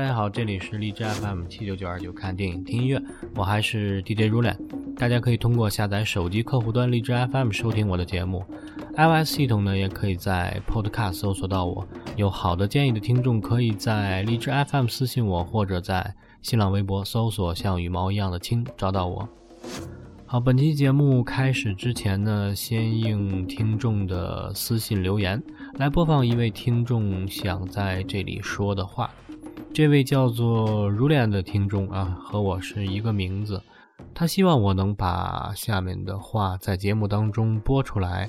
大家好，这里是荔枝 FM 七九九二九，看电影听音乐，我还是 DJ Rulan。大家可以通过下载手机客户端荔枝 FM 收听我的节目，iOS 系统呢也可以在 Podcast 搜索到我。有好的建议的听众，可以在荔枝 FM 私信我，或者在新浪微博搜索“像羽毛一样的青”找到我。好，本期节目开始之前呢，先应听众的私信留言来播放一位听众想在这里说的话。这位叫做 ruler 的听众啊，和我是一个名字。他希望我能把下面的话在节目当中播出来，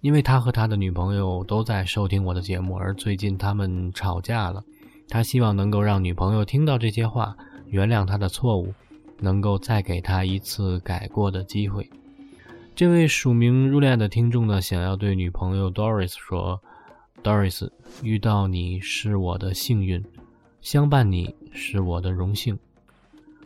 因为他和他的女朋友都在收听我的节目，而最近他们吵架了。他希望能够让女朋友听到这些话，原谅他的错误。能够再给他一次改过的机会。这位署名入殓的听众呢，想要对女朋友 Doris 说：“Doris，遇到你是我的幸运，相伴你是我的荣幸。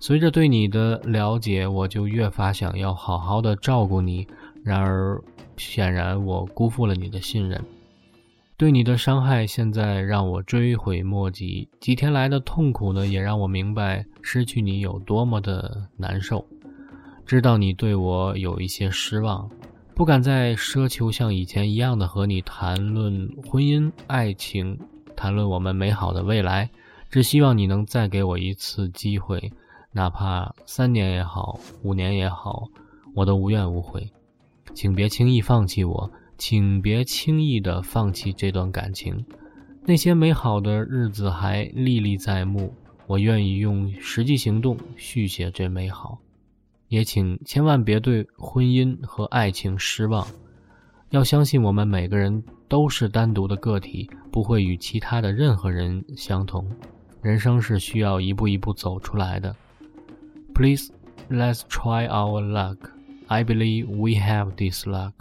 随着对你的了解，我就越发想要好好的照顾你。然而，显然我辜负了你的信任。”对你的伤害，现在让我追悔莫及。几天来的痛苦呢，也让我明白失去你有多么的难受。知道你对我有一些失望，不敢再奢求像以前一样的和你谈论婚姻、爱情，谈论我们美好的未来。只希望你能再给我一次机会，哪怕三年也好，五年也好，我都无怨无悔。请别轻易放弃我。请别轻易的放弃这段感情，那些美好的日子还历历在目。我愿意用实际行动续写这美好，也请千万别对婚姻和爱情失望。要相信我们每个人都是单独的个体，不会与其他的任何人相同。人生是需要一步一步走出来的。Please, let's try our luck. I believe we have this luck.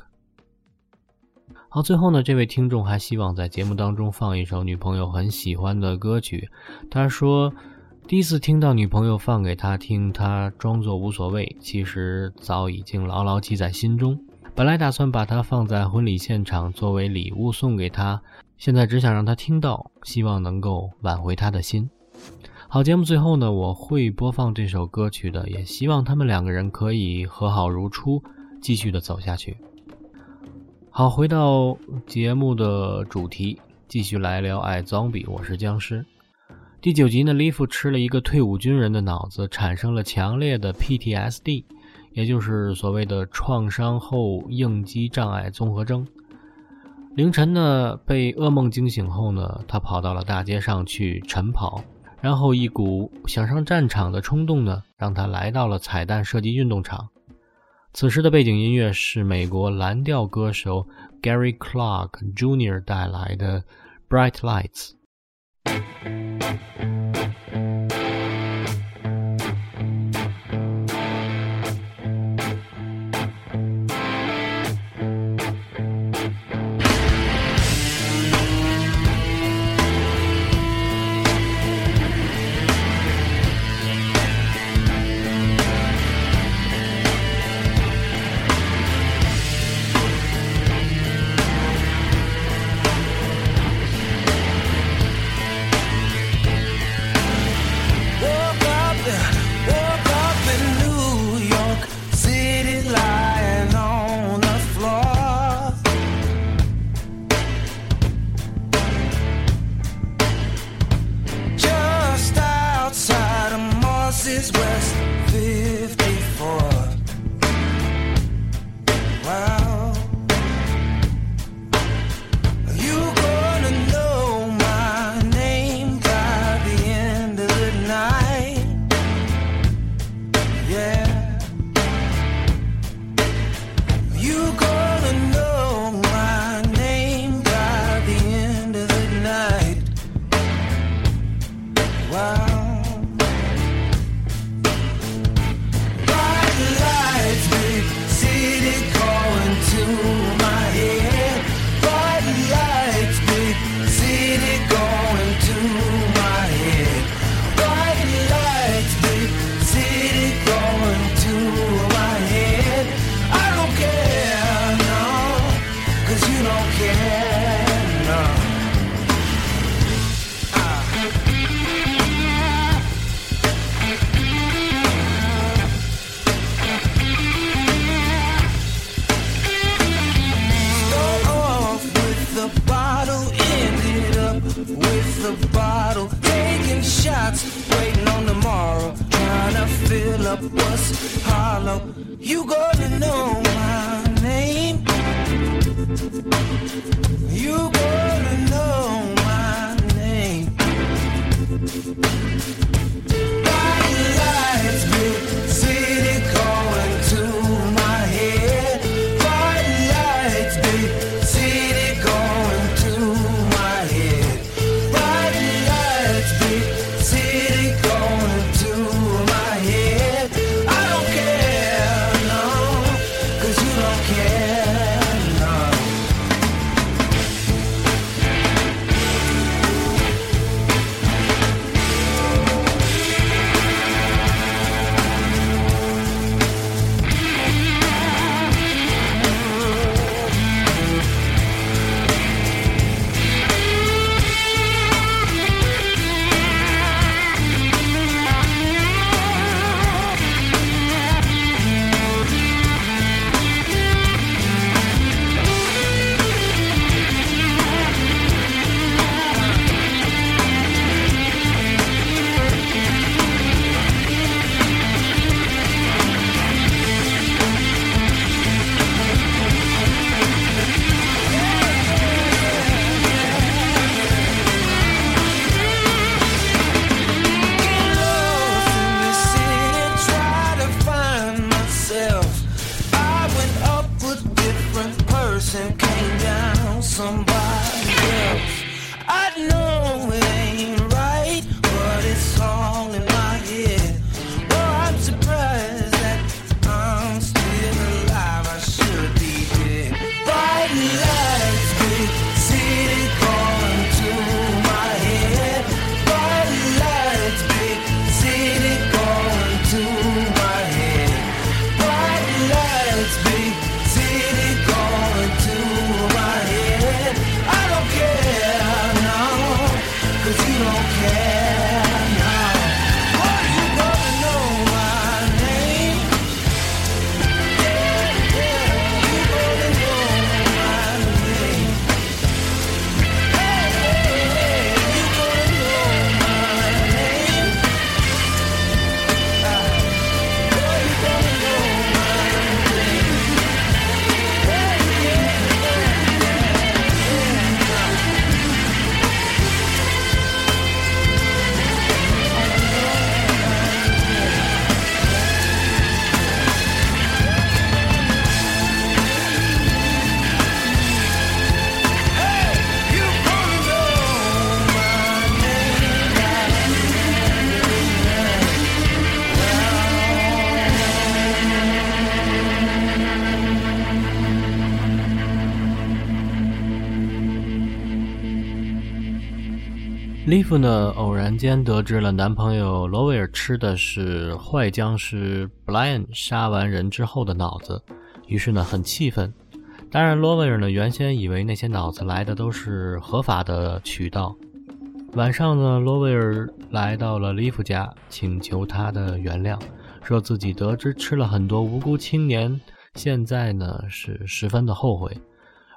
好，最后呢，这位听众还希望在节目当中放一首女朋友很喜欢的歌曲。他说，第一次听到女朋友放给他听，他装作无所谓，其实早已经牢牢记在心中。本来打算把它放在婚礼现场作为礼物送给他，现在只想让他听到，希望能够挽回他的心。好，节目最后呢，我会播放这首歌曲的，也希望他们两个人可以和好如初，继续的走下去。好，回到节目的主题，继续来聊《爱 Zombie》。我是僵尸。第九集呢，利夫吃了一个退伍军人的脑子，产生了强烈的 PTSD，也就是所谓的创伤后应激障碍综合征。凌晨呢，被噩梦惊醒后呢，他跑到了大街上去晨跑，然后一股想上战场的冲动呢，让他来到了彩弹射击运动场。此时的背景音乐是美国蓝调歌手 Gary Clark Jr. 带来的《Bright Lights》。blessing came down. Somebody. 丽芙呢，偶然间得知了男朋友罗威尔吃的是坏僵尸 Brian 杀完人之后的脑子，于是呢很气愤。当然，罗威尔呢原先以为那些脑子来的都是合法的渠道。晚上呢，罗威尔来到了丽芙家，请求她的原谅，说自己得知吃了很多无辜青年，现在呢是十分的后悔，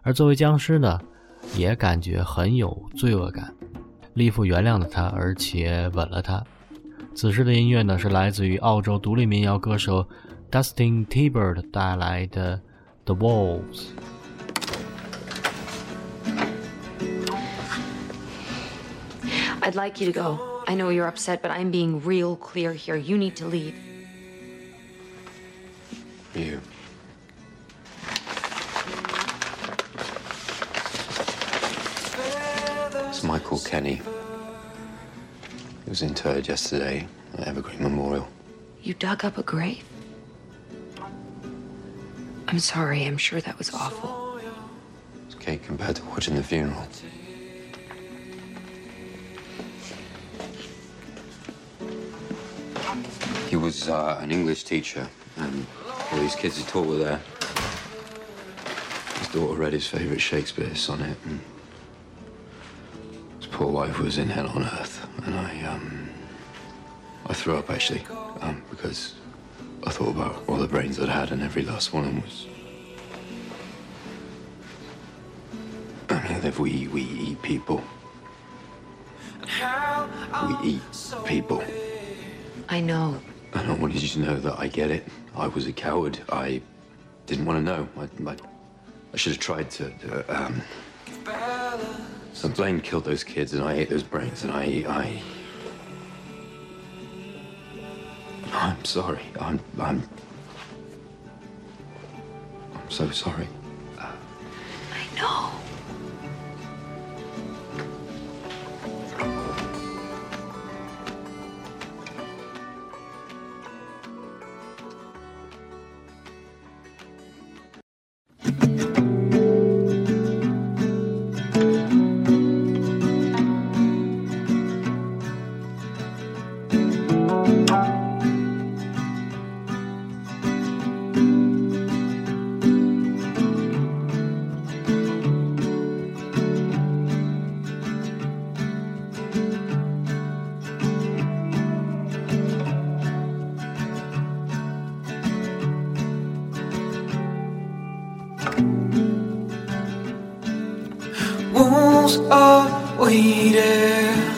而作为僵尸呢，也感觉很有罪恶感。利弗原谅了他，而且吻了他。此时的音乐呢，是来自于澳洲独立民谣歌手 Dustin Tibbert 带来的《The Walls》。 I'd like you to go. I know you're upset, but I'm being real clear here. You need to leave. You. Michael Kenny. He was interred yesterday at Evergreen Memorial. You dug up a grave? I'm sorry. I'm sure that was awful. It's okay compared to watching the funeral. He was uh, an English teacher, and all these kids he taught were there. His daughter read his favourite Shakespeare sonnet, and wife was in hell on earth, and I, um, I threw up actually, um, because I thought about all the brains I'd had, and every last one of them was. I mean, if we we eat people, we eat people. I know. And I wanted you to know that I get it. I was a coward. I didn't want to know. I, I, I should have tried to. Uh, um, so Blaine killed those kids, and I ate those brains, and I, I. I'm sorry. I'm, I'm. I'm so sorry. waited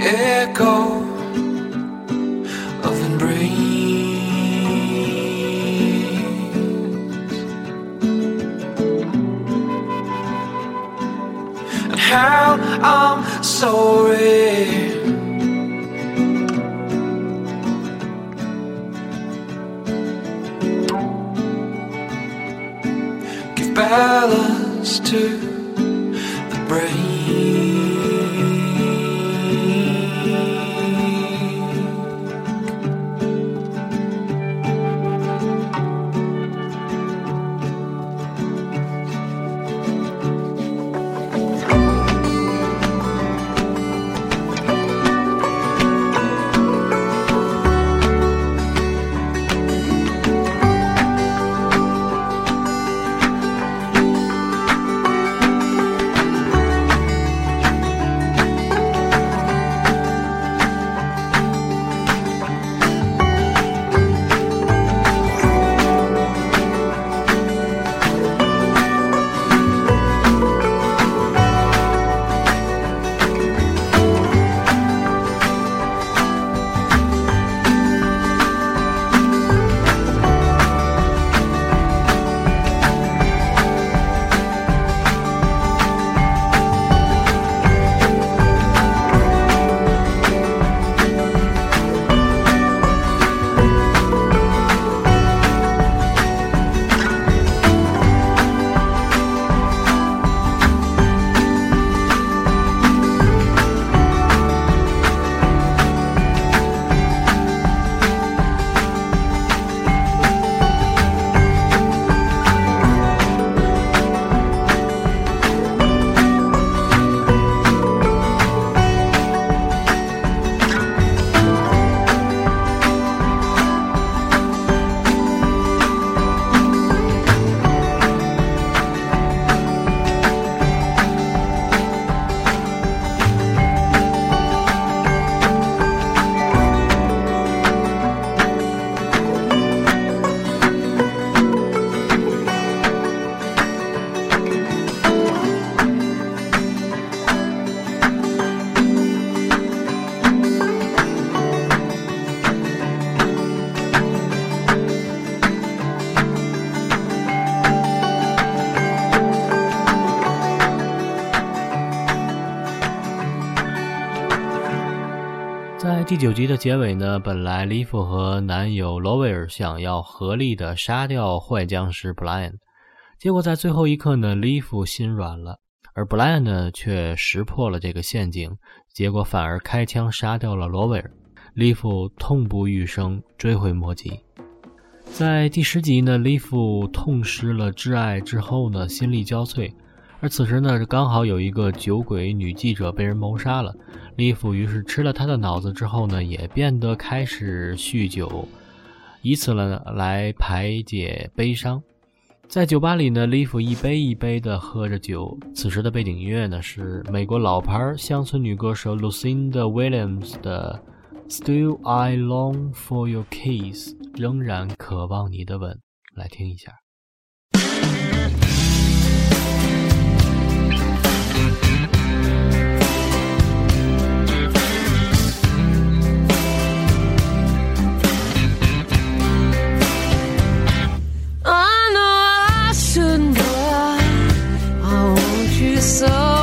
echo of embrace. breeze. And how I'm sorry. 在第九集的结尾呢，本来利夫和男友罗威尔想要合力的杀掉坏僵尸布莱恩，结果在最后一刻呢，利夫心软了，而布莱恩呢却识破了这个陷阱，结果反而开枪杀掉了罗威尔，利夫痛不欲生，追悔莫及。在第十集呢，利夫痛失了挚爱之后呢，心力交瘁。而此时呢，刚好有一个酒鬼女记者被人谋杀了。利夫于是吃了她的脑子之后呢，也变得开始酗酒，以此呢来排解悲伤。在酒吧里呢，利夫一杯一杯地喝着酒。此时的背景音乐呢是美国老牌乡村女歌手 Lucinda Williams 的《Still I Long for Your Kiss》，仍然渴望你的吻。来听一下。So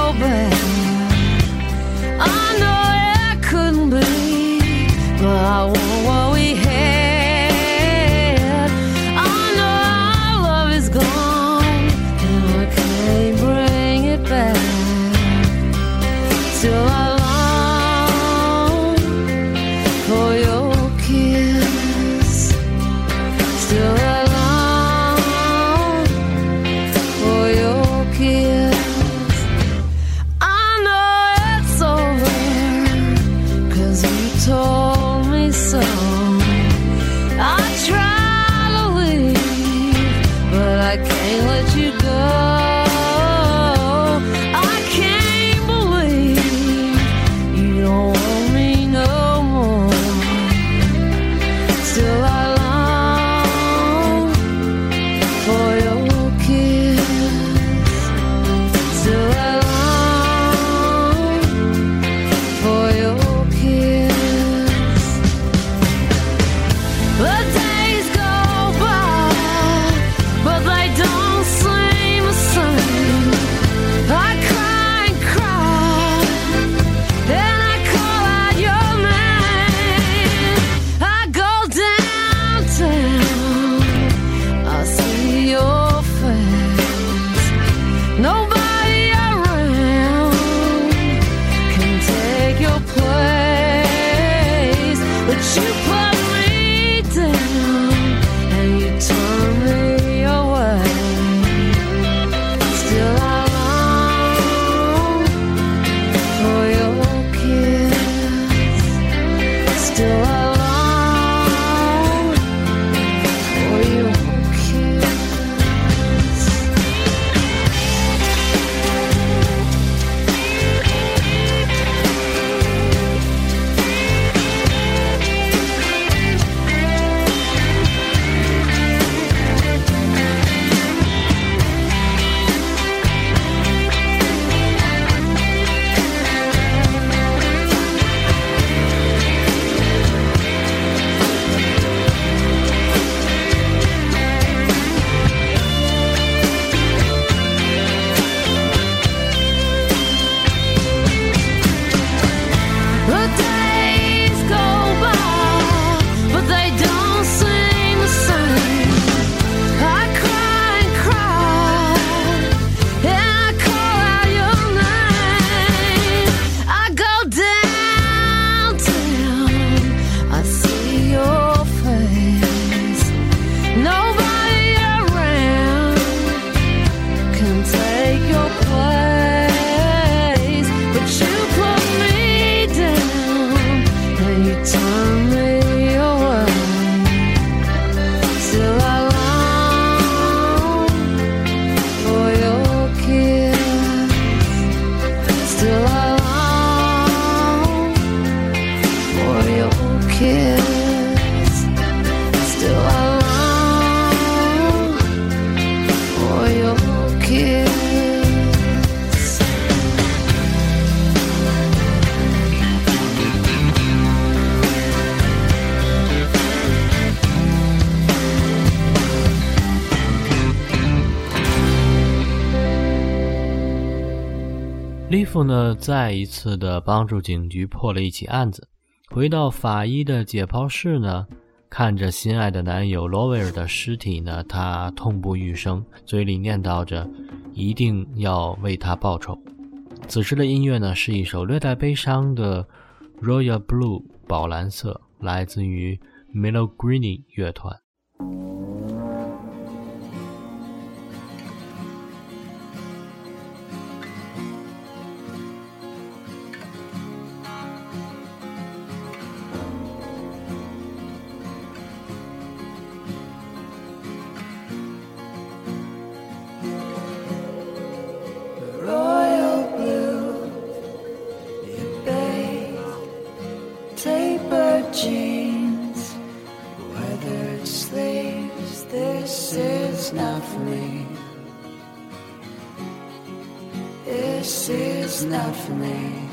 利夫呢，再一次的帮助警局破了一起案子。回到法医的解剖室呢，看着心爱的男友罗威尔的尸体呢，他痛不欲生，嘴里念叨着一定要为他报仇。此时的音乐呢，是一首略带悲伤的 Royal Blue 宝蓝色，来自于 Milo Greeny 乐团。Is not for me.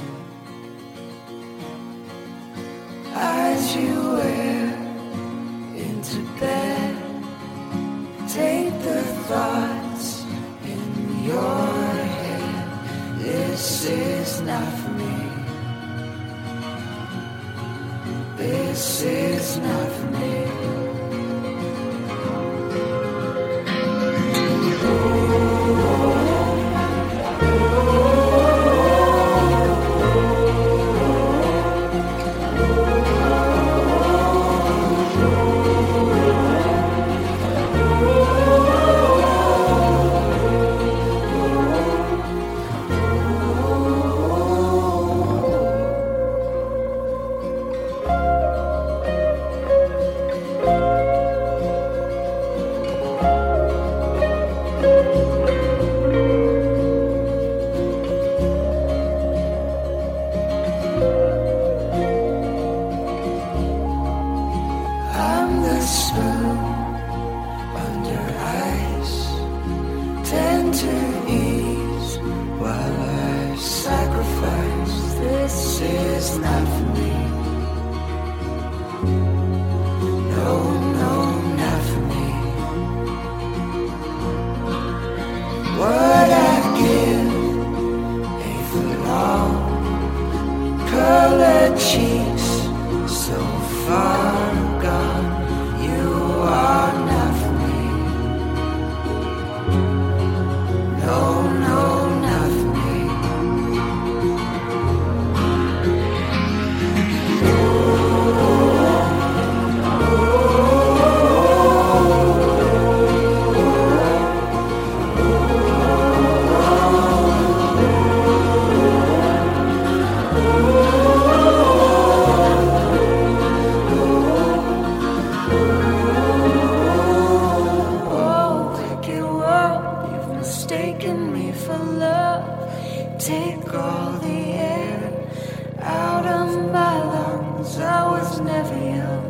I was never young.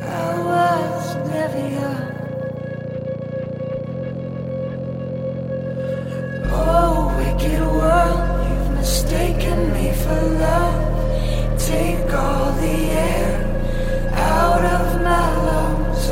I was never young. Oh, wicked world, you've mistaken me for love. Take all the air out of my lungs.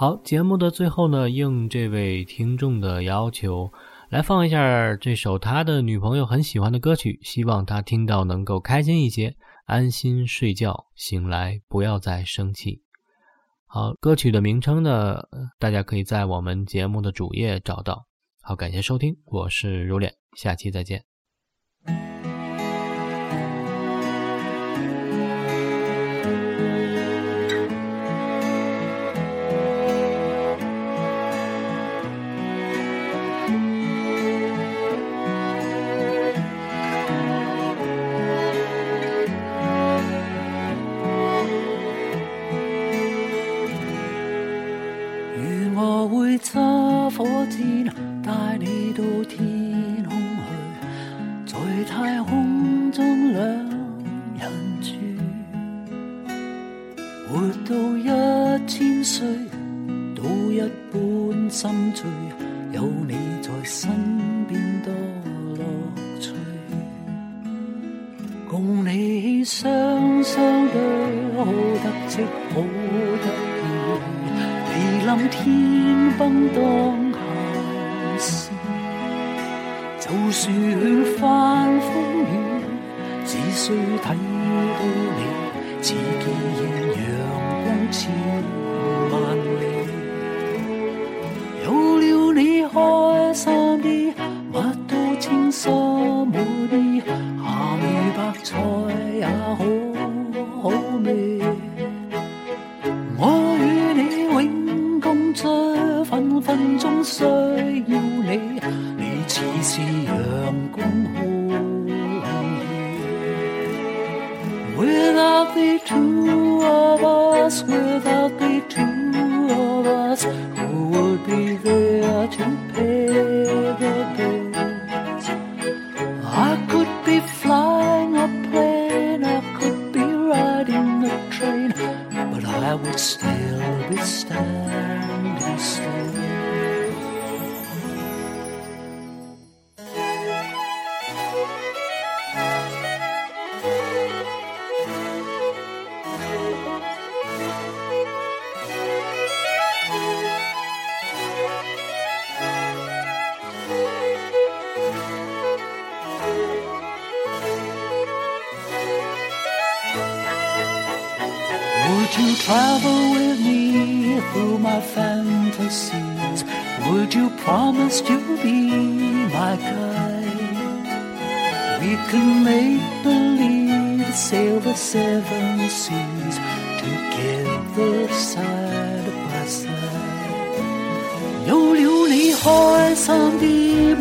好，节目的最后呢，应这位听众的要求，来放一下这首他的女朋友很喜欢的歌曲，希望他听到能够开心一些，安心睡觉，醒来不要再生气。好，歌曲的名称呢，大家可以在我们节目的主页找到。好，感谢收听，我是如脸，下期再见。就算翻风雨，只需睇到你，似见阳光千万里。Still be standing still.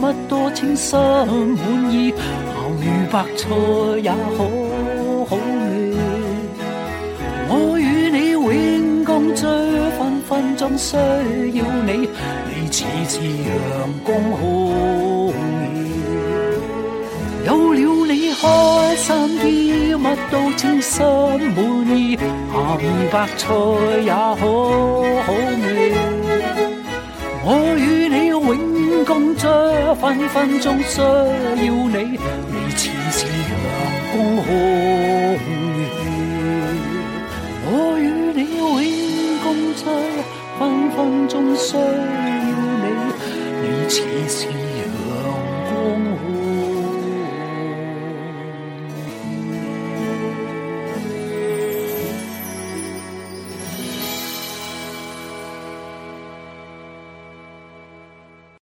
啲，乜多稱心满意，鹹魚白菜也好好味。我与你永共聚，分分钟需要你，你似是陽光空氣。有了你开心啲，乜都稱心满意，咸白菜也好好味。我与你永共聚，分分钟需要你，你似是阳光空气。我与你永共聚，分分钟需要你，你似是